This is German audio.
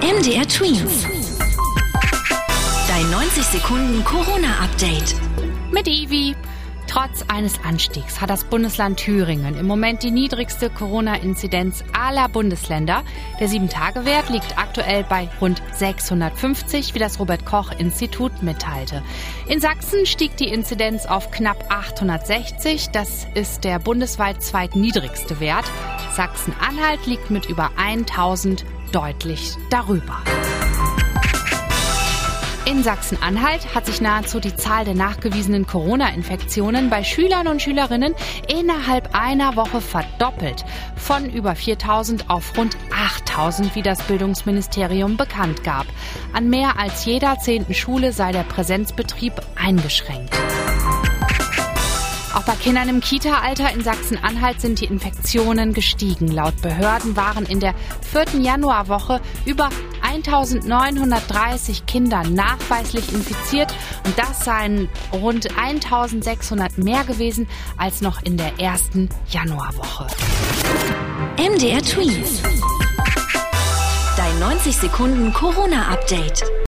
MDR Twins. Dein 90 Sekunden Corona-Update. Mit Ivi. Trotz eines Anstiegs hat das Bundesland Thüringen im Moment die niedrigste Corona-Inzidenz aller Bundesländer. Der 7-Tage-Wert liegt aktuell bei rund 650, wie das Robert-Koch-Institut mitteilte. In Sachsen stieg die Inzidenz auf knapp 860. Das ist der bundesweit zweitniedrigste Wert. Sachsen-Anhalt liegt mit über 1000 deutlich darüber. In Sachsen-Anhalt hat sich nahezu die Zahl der nachgewiesenen Corona-Infektionen bei Schülern und Schülerinnen innerhalb einer Woche verdoppelt. Von über 4000 auf rund 8000, wie das Bildungsministerium bekannt gab. An mehr als jeder zehnten Schule sei der Präsenzbetrieb eingeschränkt. Auch bei Kindern im Kita-Alter in Sachsen-Anhalt sind die Infektionen gestiegen. Laut Behörden waren in der vierten Januarwoche über 1930 Kinder nachweislich infiziert und das seien rund 1600 mehr gewesen als noch in der ersten Januarwoche. MDR Twins. Dein 90 Sekunden Corona-Update.